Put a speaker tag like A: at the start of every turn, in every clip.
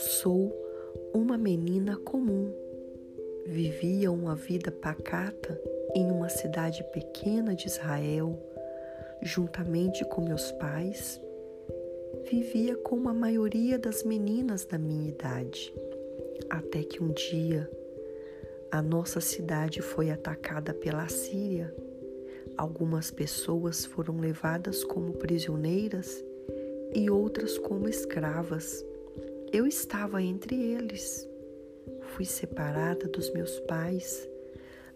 A: sou uma menina comum. Vivia uma vida pacata em uma cidade pequena de Israel, juntamente com meus pais. Vivia como a maioria das meninas da minha idade, até que um dia a nossa cidade foi atacada pela Síria. Algumas pessoas foram levadas como prisioneiras e outras como escravas. Eu estava entre eles. Fui separada dos meus pais,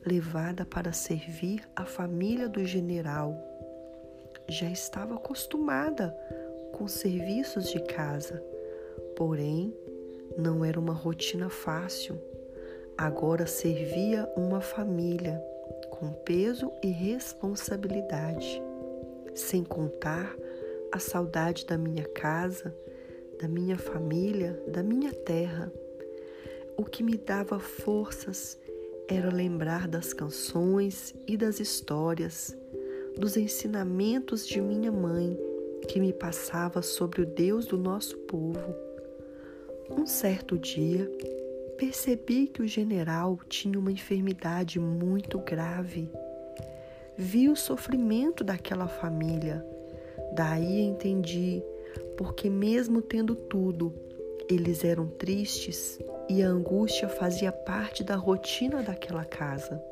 A: levada para servir a família do general. Já estava acostumada com serviços de casa, porém não era uma rotina fácil. Agora servia uma família com peso e responsabilidade, sem contar a saudade da minha casa da minha família, da minha terra. O que me dava forças era lembrar das canções e das histórias, dos ensinamentos de minha mãe que me passava sobre o Deus do nosso povo. Um certo dia, percebi que o general tinha uma enfermidade muito grave. Vi o sofrimento daquela família. Daí entendi porque, mesmo tendo tudo, eles eram tristes e a angústia fazia parte da rotina daquela casa.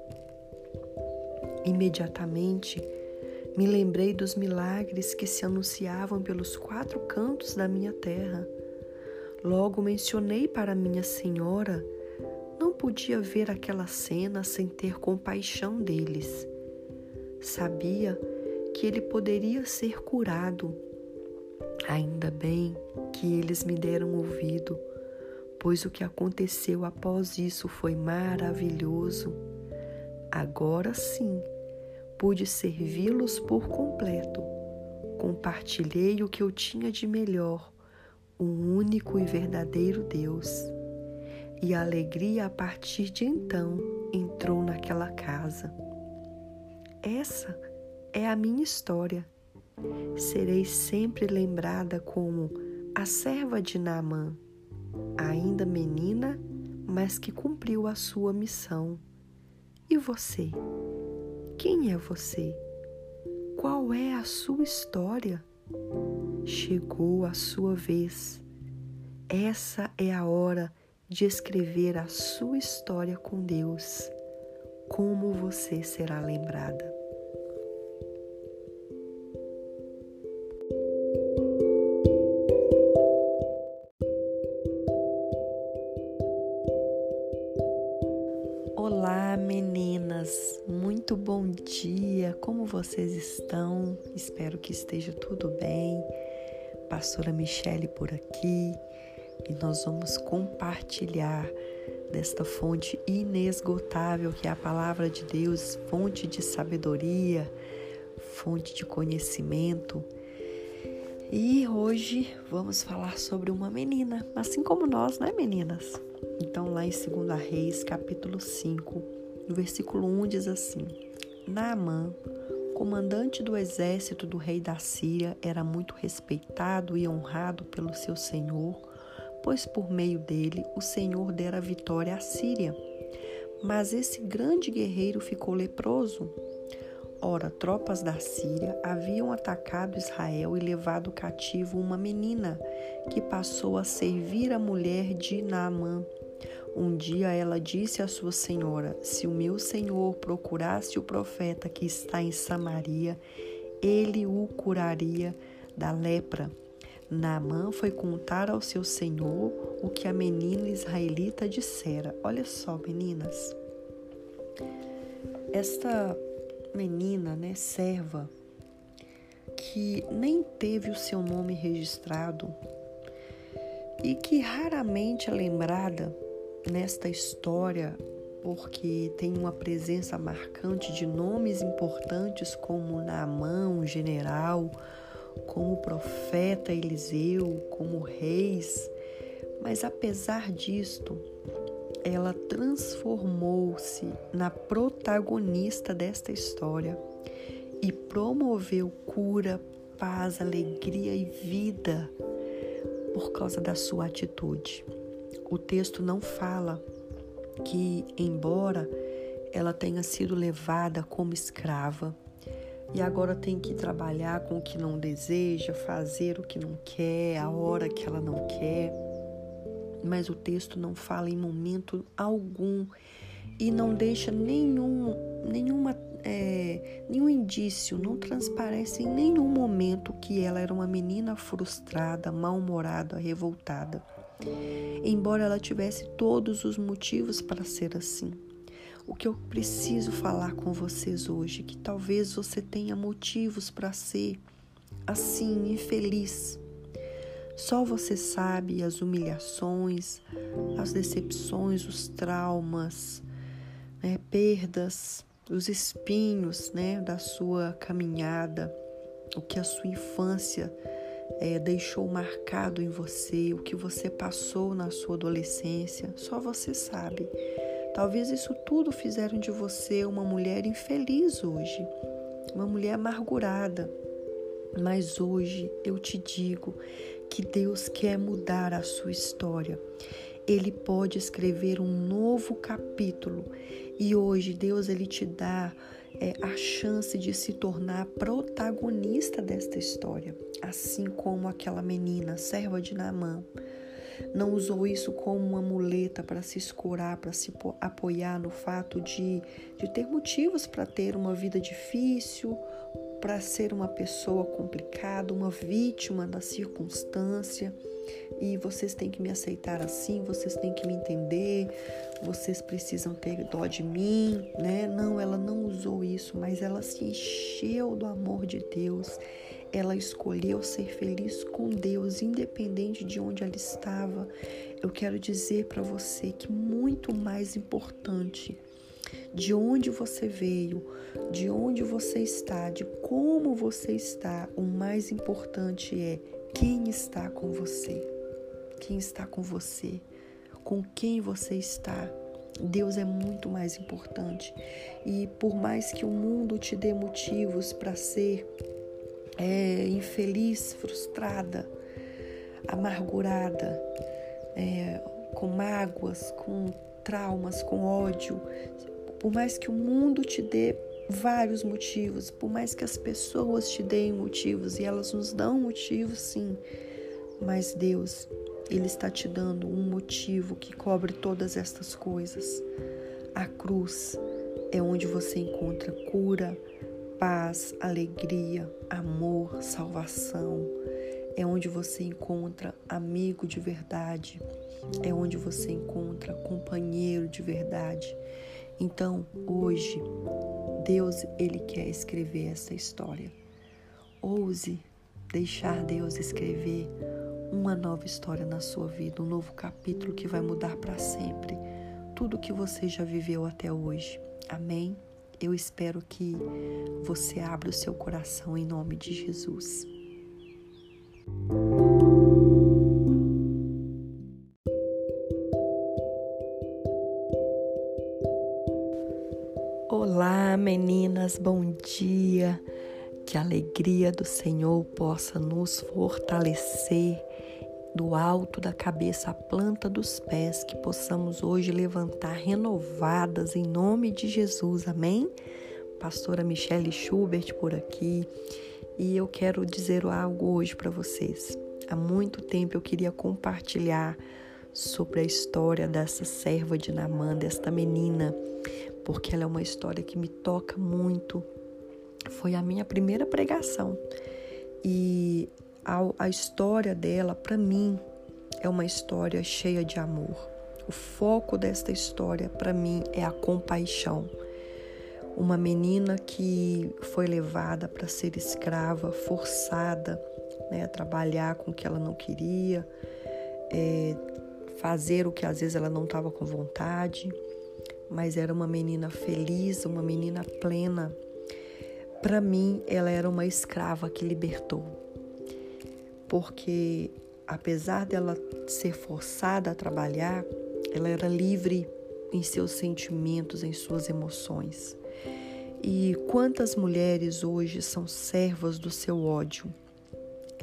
A: Imediatamente me lembrei dos milagres que se anunciavam pelos quatro cantos da minha terra. Logo mencionei para minha senhora, não podia ver aquela cena sem ter compaixão deles. Sabia que ele poderia ser curado Ainda bem que eles me deram ouvido, pois o que aconteceu após isso foi maravilhoso. Agora sim, pude servi-los por completo. Compartilhei o que eu tinha de melhor, um único e verdadeiro Deus. E a alegria a partir de então entrou naquela casa. Essa é a minha história serei sempre lembrada como a serva de Naamã, ainda menina, mas que cumpriu a sua missão. E você? Quem é você? Qual é a sua história? Chegou a sua vez. Essa é a hora de escrever a sua história com Deus. Como você será lembrada? Bom dia! Como vocês estão? Espero que esteja tudo bem. Pastora Michele por aqui e nós vamos compartilhar desta fonte inesgotável que é a palavra de Deus, fonte de sabedoria, fonte de conhecimento. E hoje vamos falar sobre uma menina, assim como nós, né, meninas? Então, lá em 2 Reis, capítulo 5, no versículo 1 diz assim: Naamã, comandante do exército do rei da Síria, era muito respeitado e honrado pelo seu senhor, pois por meio dele o Senhor dera vitória à Síria. Mas esse grande guerreiro ficou leproso. Ora, tropas da Síria haviam atacado Israel e levado cativo uma menina que passou a servir a mulher de Naamã. Um dia ela disse à sua senhora: Se o meu senhor procurasse o profeta que está em Samaria, ele o curaria da lepra. Naamã foi contar ao seu senhor o que a menina israelita dissera. Olha só, meninas. Esta menina, né, serva, que nem teve o seu nome registrado e que raramente é lembrada nesta história porque tem uma presença marcante de nomes importantes como Naamã, general, como o profeta Eliseu, como reis. Mas apesar disto, ela transformou-se na protagonista desta história e promoveu cura, paz, alegria e vida por causa da sua atitude. O texto não fala que, embora ela tenha sido levada como escrava e agora tem que trabalhar com o que não deseja, fazer o que não quer, a hora que ela não quer, mas o texto não fala em momento algum e não deixa nenhum, nenhuma, é, nenhum indício, não transparece em nenhum momento que ela era uma menina frustrada, mal-humorada, revoltada. Embora ela tivesse todos os motivos para ser assim. O que eu preciso falar com vocês hoje, é que talvez você tenha motivos para ser assim, infeliz, só você sabe as humilhações, as decepções, os traumas, né, perdas, os espinhos né, da sua caminhada, o que a sua infância é, deixou marcado em você, o que você passou na sua adolescência, só você sabe. Talvez isso tudo fizeram de você uma mulher infeliz hoje, uma mulher amargurada. Mas hoje eu te digo que Deus quer mudar a sua história. Ele pode escrever um novo capítulo e hoje Deus ele te dá é, a chance de se tornar protagonista desta história, assim como aquela menina, serva de Naamã, não usou isso como uma muleta para se escorar, para se apoiar no fato de, de ter motivos para ter uma vida difícil para ser uma pessoa complicada, uma vítima da circunstância. E vocês têm que me aceitar assim, vocês têm que me entender, vocês precisam ter dó de mim, né? Não, ela não usou isso, mas ela se encheu do amor de Deus. Ela escolheu ser feliz com Deus, independente de onde ela estava. Eu quero dizer para você que muito mais importante de onde você veio, de onde você está, de como você está. O mais importante é quem está com você. Quem está com você, com quem você está. Deus é muito mais importante. E por mais que o mundo te dê motivos para ser é, infeliz, frustrada, amargurada, é, com mágoas, com traumas, com ódio, por mais que o mundo te dê vários motivos, por mais que as pessoas te deem motivos e elas nos dão motivos, sim, mas Deus, Ele está te dando um motivo que cobre todas estas coisas. A cruz é onde você encontra cura, paz, alegria, amor, salvação. É onde você encontra amigo de verdade. É onde você encontra companheiro de verdade. Então, hoje, Deus ele quer escrever essa história. Ouse deixar Deus escrever uma nova história na sua vida, um novo capítulo que vai mudar para sempre tudo que você já viveu até hoje. Amém. Eu espero que você abra o seu coração em nome de Jesus. Que a alegria do Senhor possa nos fortalecer do alto da cabeça à planta dos pés, que possamos hoje levantar renovadas em nome de Jesus. Amém? Pastora Michelle Schubert por aqui. E eu quero dizer algo hoje para vocês. Há muito tempo eu queria compartilhar sobre a história dessa serva de Namã, desta menina, porque ela é uma história que me toca muito. Foi a minha primeira pregação e a, a história dela, para mim, é uma história cheia de amor. O foco desta história, para mim, é a compaixão. Uma menina que foi levada para ser escrava, forçada né, a trabalhar com o que ela não queria, é, fazer o que às vezes ela não estava com vontade mas era uma menina feliz, uma menina plena. Para mim, ela era uma escrava que libertou. Porque apesar dela ser forçada a trabalhar, ela era livre em seus sentimentos, em suas emoções. E quantas mulheres hoje são servas do seu ódio?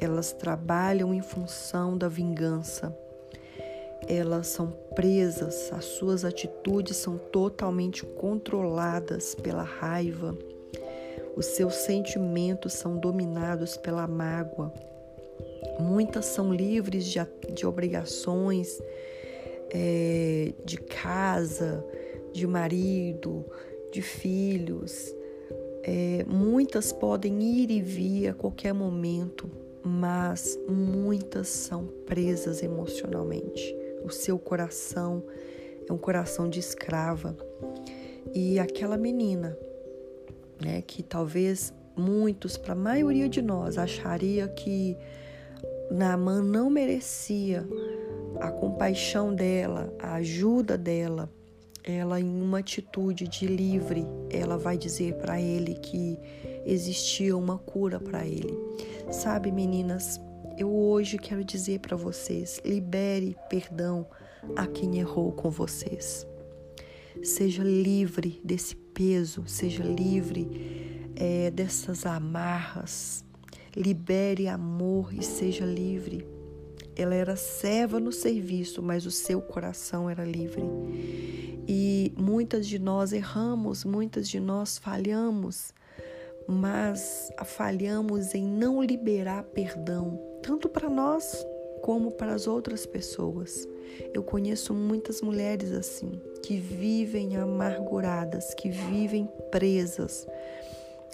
A: Elas trabalham em função da vingança. elas são presas, as suas atitudes são totalmente controladas pela raiva, os seus sentimentos são dominados pela mágoa. Muitas são livres de, de obrigações é, de casa, de marido, de filhos. É, muitas podem ir e vir a qualquer momento, mas muitas são presas emocionalmente. O seu coração é um coração de escrava. E aquela menina, né, que talvez muitos, para a maioria de nós, acharia que Naaman não merecia a compaixão dela, a ajuda dela, ela em uma atitude de livre, ela vai dizer para ele que existia uma cura para ele. Sabe, meninas, eu hoje quero dizer para vocês: libere perdão a quem errou com vocês. Seja livre desse peso, seja livre é, dessas amarras. Libere amor e seja livre. Ela era serva no serviço, mas o seu coração era livre. E muitas de nós erramos, muitas de nós falhamos, mas falhamos em não liberar perdão, tanto para nós como para as outras pessoas. Eu conheço muitas mulheres assim, que vivem amarguradas, que vivem presas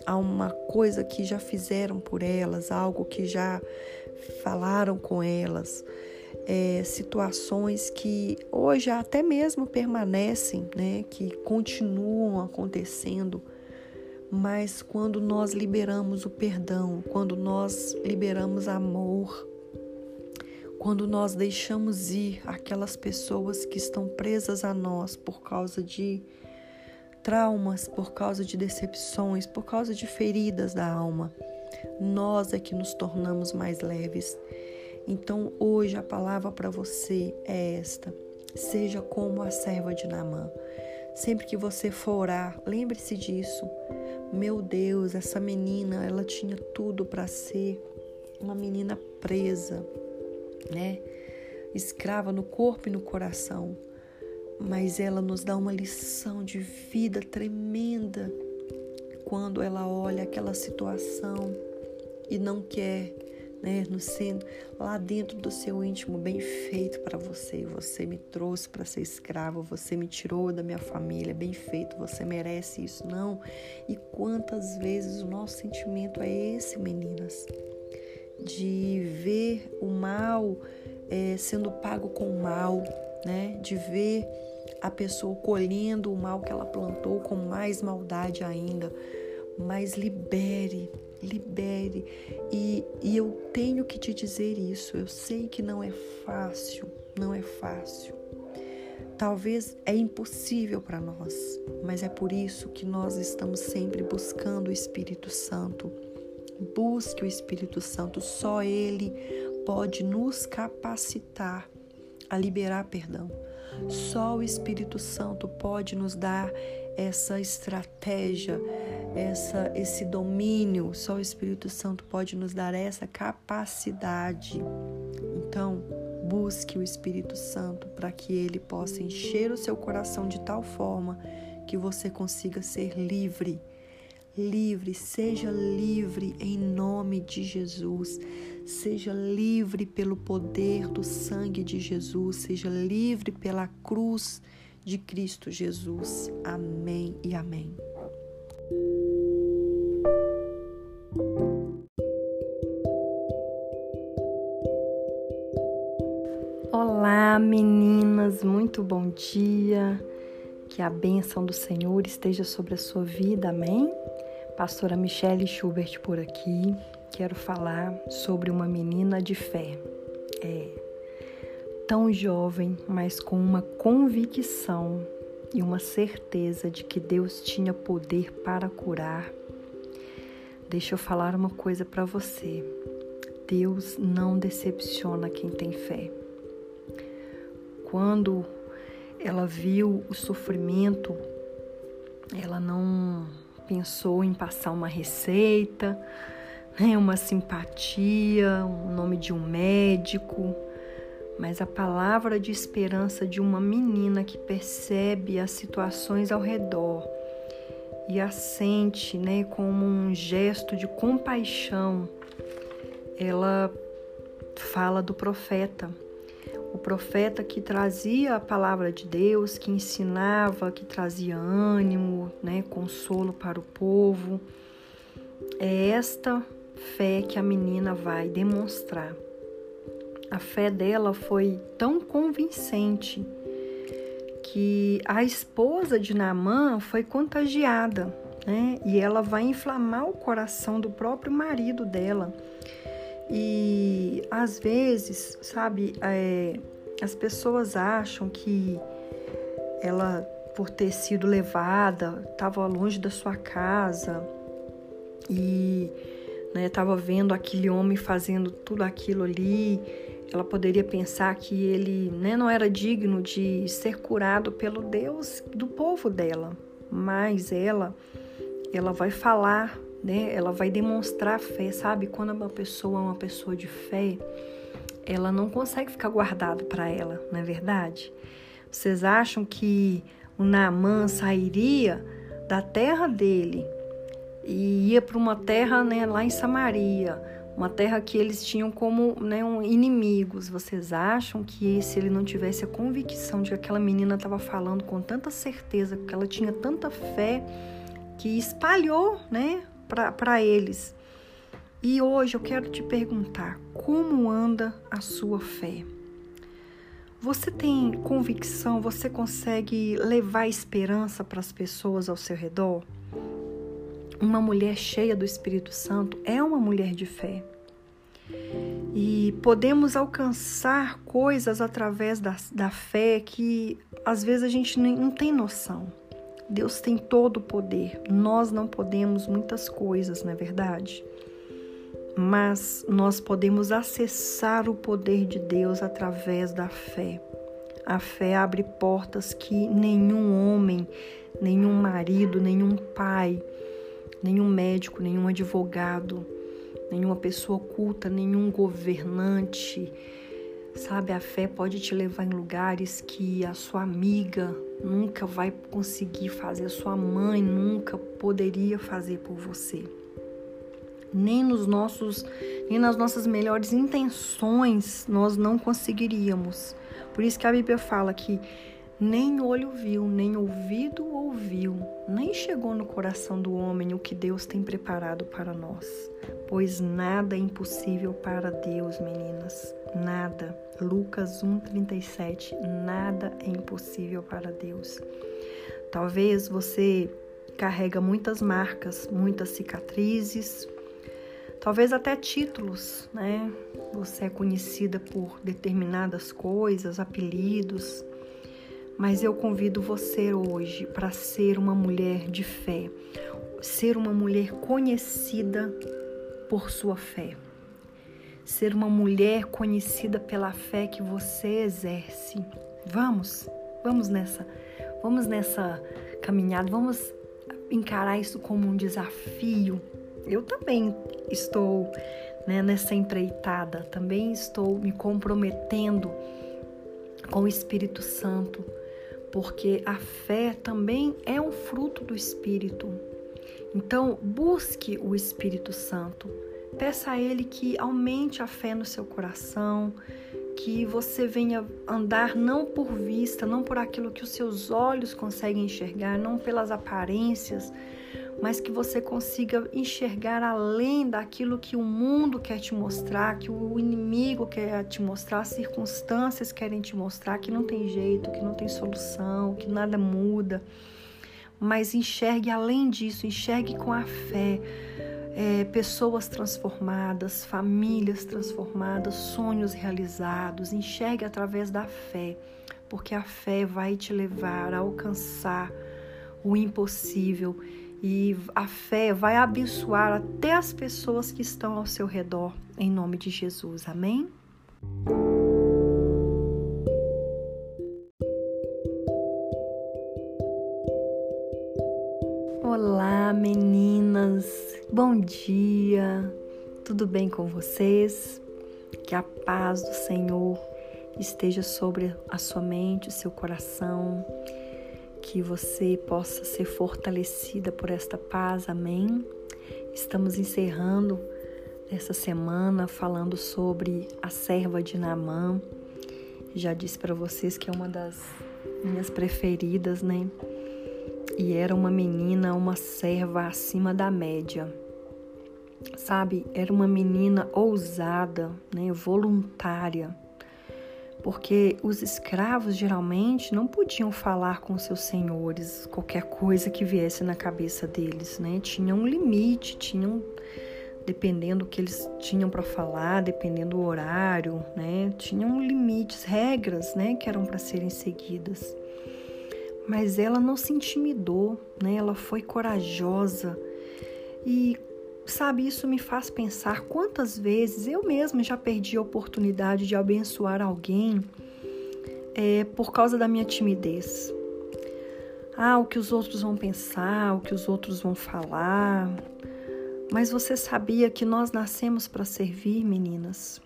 A: a uma coisa que já fizeram por elas, algo que já falaram com elas, é, situações que hoje até mesmo permanecem, né, que continuam acontecendo, mas quando nós liberamos o perdão, quando nós liberamos amor, quando nós deixamos ir aquelas pessoas que estão presas a nós por causa de traumas, por causa de decepções, por causa de feridas da alma, nós é que nos tornamos mais leves. Então, hoje a palavra para você é esta: seja como a serva de Naamã. Sempre que você for orar, lembre-se disso. Meu Deus, essa menina, ela tinha tudo para ser uma menina presa, né? Escrava no corpo e no coração. Mas ela nos dá uma lição de vida tremenda quando ela olha aquela situação e não quer, né, no sendo lá dentro do seu íntimo bem feito para você. Você me trouxe para ser escravo, você me tirou da minha família, bem feito, você merece isso. Não. E quantas vezes o nosso sentimento é esse, meninas? De ver o mal é, sendo pago com o mal, né? De ver a pessoa colhendo o mal que ela plantou com mais maldade ainda. Mas libere, libere. E, e eu tenho que te dizer isso. Eu sei que não é fácil, não é fácil. Talvez é impossível para nós, mas é por isso que nós estamos sempre buscando o Espírito Santo. Busque o Espírito Santo, só Ele pode nos capacitar a liberar perdão. Só o Espírito Santo pode nos dar essa estratégia, essa, esse domínio, só o Espírito Santo pode nos dar essa capacidade. Então, busque o Espírito Santo para que ele possa encher o seu coração de tal forma que você consiga ser livre. Livre, seja livre em nome de Jesus. Seja livre pelo poder do sangue de Jesus, seja livre pela cruz de Cristo Jesus. Amém e amém. Olá, meninas, muito bom dia. Que a bênção do Senhor esteja sobre a sua vida, amém? Pastora Michelle Schubert por aqui. Quero falar sobre uma menina de fé. É tão jovem, mas com uma convicção e uma certeza de que Deus tinha poder para curar. Deixa eu falar uma coisa para você. Deus não decepciona quem tem fé. Quando ela viu o sofrimento, ela não pensou em passar uma receita, né, uma simpatia, o nome de um médico, mas a palavra de esperança de uma menina que percebe as situações ao redor e a sente, né, como um gesto de compaixão. Ela fala do profeta, o profeta que trazia a palavra de Deus, que ensinava, que trazia ânimo, né, consolo para o povo. É esta fé que a menina vai demonstrar. A fé dela foi tão convincente que a esposa de Naamã foi contagiada, né? E ela vai inflamar o coração do próprio marido dela. E às vezes, sabe, é, as pessoas acham que ela, por ter sido levada, estava longe da sua casa e estava né, vendo aquele homem fazendo tudo aquilo ali ela poderia pensar que ele né, não era digno de ser curado pelo Deus do povo dela, mas ela, ela vai falar, né? Ela vai demonstrar fé, sabe? Quando uma pessoa é uma pessoa de fé, ela não consegue ficar guardada para ela, não é verdade? Vocês acham que o Naamã sairia da terra dele e ia para uma terra né, lá em Samaria? uma terra que eles tinham como né, um, inimigos. Vocês acham que se ele não tivesse a convicção de que aquela menina estava falando com tanta certeza, que ela tinha tanta fé, que espalhou né, para eles? E hoje eu quero te perguntar: como anda a sua fé? Você tem convicção? Você consegue levar esperança para as pessoas ao seu redor? Uma mulher cheia do Espírito Santo é uma mulher de fé. E podemos alcançar coisas através da, da fé que às vezes a gente não tem noção. Deus tem todo o poder. Nós não podemos muitas coisas, não é verdade? Mas nós podemos acessar o poder de Deus através da fé. A fé abre portas que nenhum homem, nenhum marido, nenhum pai, nenhum médico, nenhum advogado, nenhuma pessoa oculta, nenhum governante. Sabe, a fé pode te levar em lugares que a sua amiga nunca vai conseguir fazer, a sua mãe nunca poderia fazer por você. Nem nos nossos, nem nas nossas melhores intenções nós não conseguiríamos. Por isso que a Bíblia fala que nem olho viu, nem ouvido ouviu, nem chegou no coração do homem o que Deus tem preparado para nós. Pois nada é impossível para Deus, meninas. Nada. Lucas 1:37. Nada é impossível para Deus. Talvez você carrega muitas marcas, muitas cicatrizes, talvez até títulos, né? Você é conhecida por determinadas coisas, apelidos mas eu convido você hoje para ser uma mulher de fé, ser uma mulher conhecida por sua fé, ser uma mulher conhecida pela fé que você exerce. Vamos, vamos nessa, vamos nessa caminhada, vamos encarar isso como um desafio. Eu também estou né, nessa empreitada, também estou me comprometendo com o Espírito Santo porque a fé também é um fruto do Espírito. Então, busque o Espírito Santo. Peça a Ele que aumente a fé no seu coração, que você venha andar não por vista, não por aquilo que os seus olhos conseguem enxergar, não pelas aparências, mas que você consiga enxergar além daquilo que o mundo quer te mostrar, que o inimigo quer te mostrar, as circunstâncias querem te mostrar que não tem jeito, que não tem solução, que nada muda. Mas enxergue além disso, enxergue com a fé. É, pessoas transformadas, famílias transformadas, sonhos realizados. Enxergue através da fé, porque a fé vai te levar a alcançar o impossível e a fé vai abençoar até as pessoas que estão ao seu redor, em nome de Jesus. Amém? Olá, meninas. Bom dia. Tudo bem com vocês? Que a paz do Senhor esteja sobre a sua mente, o seu coração, que você possa ser fortalecida por esta paz. Amém. Estamos encerrando essa semana falando sobre a serva de Naamã. Já disse para vocês que é uma das minhas preferidas, né? E era uma menina, uma serva acima da média. Sabe, era uma menina ousada, né, voluntária porque os escravos geralmente não podiam falar com seus senhores qualquer coisa que viesse na cabeça deles, né? Tinha um limite, tinham dependendo do que eles tinham para falar, dependendo do horário, né? Tinham limites, regras, né, que eram para serem seguidas. Mas ela não se intimidou, né? Ela foi corajosa e Sabe, isso me faz pensar quantas vezes eu mesma já perdi a oportunidade de abençoar alguém é, por causa da minha timidez. Ah, o que os outros vão pensar, o que os outros vão falar. Mas você sabia que nós nascemos para servir, meninas?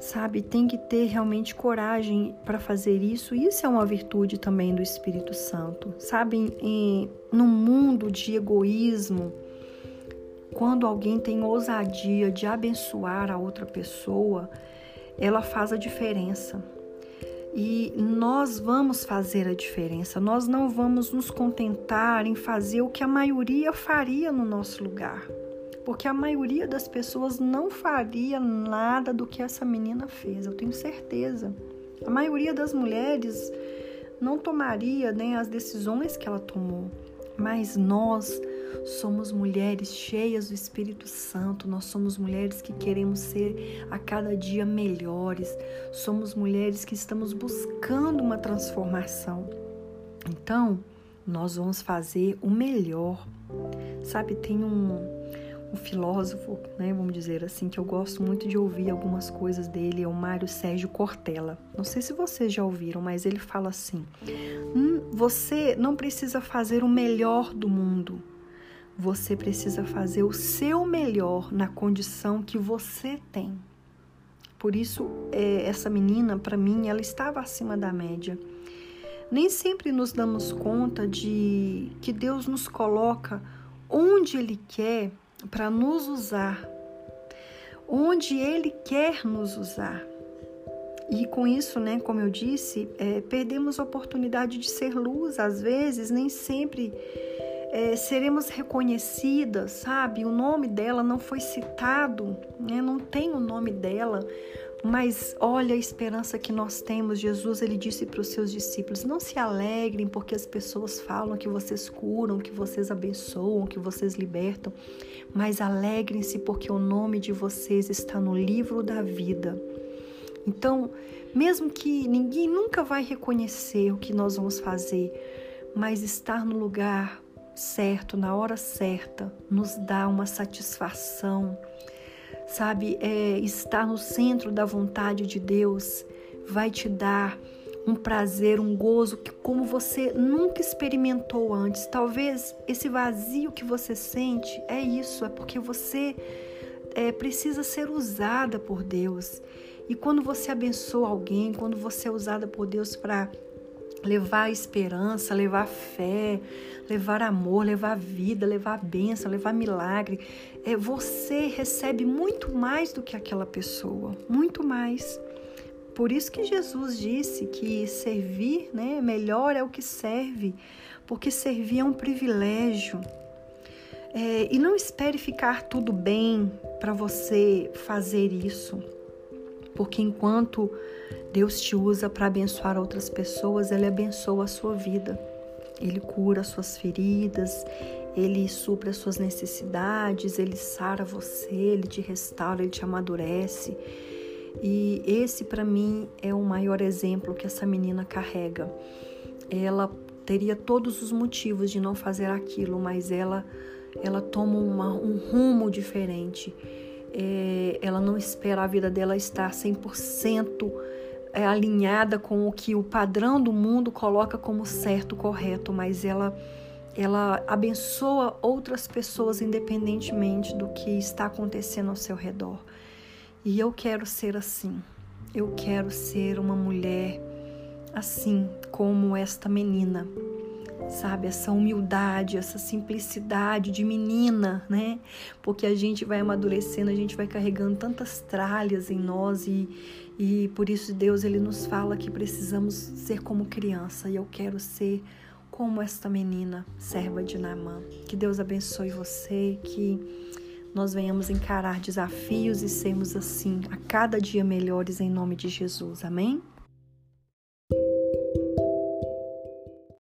A: Sabe, tem que ter realmente coragem para fazer isso. Isso é uma virtude também do Espírito Santo. Sabe, em, num mundo de egoísmo, quando alguém tem ousadia de abençoar a outra pessoa, ela faz a diferença. E nós vamos fazer a diferença. Nós não vamos nos contentar em fazer o que a maioria faria no nosso lugar. Porque a maioria das pessoas não faria nada do que essa menina fez, eu tenho certeza. A maioria das mulheres não tomaria nem as decisões que ela tomou. Mas nós somos mulheres cheias do Espírito Santo, nós somos mulheres que queremos ser a cada dia melhores, somos mulheres que estamos buscando uma transformação. Então, nós vamos fazer o melhor. Sabe, tem um, um filósofo, né, vamos dizer assim, que eu gosto muito de ouvir algumas coisas dele, é o Mário Sérgio Cortella. Não sei se vocês já ouviram, mas ele fala assim: você não precisa fazer o melhor do mundo. Você precisa fazer o seu melhor na condição que você tem. Por isso, é, essa menina, para mim, ela estava acima da média. Nem sempre nos damos conta de que Deus nos coloca onde Ele quer para nos usar, onde Ele quer nos usar. E com isso, né, como eu disse, é, perdemos a oportunidade de ser luz. Às vezes, nem sempre é, seremos reconhecidas, sabe? O nome dela não foi citado, né? não tem o nome dela, mas olha a esperança que nós temos. Jesus ele disse para os seus discípulos: não se alegrem porque as pessoas falam que vocês curam, que vocês abençoam, que vocês libertam, mas alegrem-se porque o nome de vocês está no livro da vida. Então, mesmo que ninguém nunca vai reconhecer o que nós vamos fazer, mas estar no lugar certo, na hora certa, nos dá uma satisfação. Sabe, é, estar no centro da vontade de Deus vai te dar um prazer, um gozo que como você nunca experimentou antes. Talvez esse vazio que você sente é isso, é porque você é, precisa ser usada por Deus. E quando você abençoa alguém, quando você é usada por Deus para levar esperança, levar fé, levar amor, levar vida, levar bênção, levar milagre, é, você recebe muito mais do que aquela pessoa, muito mais. Por isso que Jesus disse que servir, né, melhor é o que serve, porque servir é um privilégio. É, e não espere ficar tudo bem para você fazer isso porque enquanto Deus te usa para abençoar outras pessoas, Ele abençoa a sua vida. Ele cura as suas feridas, Ele supra as suas necessidades, Ele sara você, Ele te restaura, Ele te amadurece. E esse, para mim, é o maior exemplo que essa menina carrega. Ela teria todos os motivos de não fazer aquilo, mas ela, ela toma uma, um rumo diferente é, ela não espera a vida dela estar 100% é, alinhada com o que o padrão do mundo coloca como certo, correto, mas ela ela abençoa outras pessoas independentemente do que está acontecendo ao seu redor. E eu quero ser assim.
B: eu quero ser uma mulher assim como esta menina sabe? Essa humildade, essa simplicidade de menina, né? Porque a gente vai amadurecendo, a gente vai carregando tantas tralhas em nós e, e por isso Deus ele nos fala que precisamos ser como criança e eu quero ser como esta menina, serva de Naamã. Que Deus abençoe você, que nós venhamos encarar desafios e sermos assim a cada dia melhores em nome de Jesus. Amém?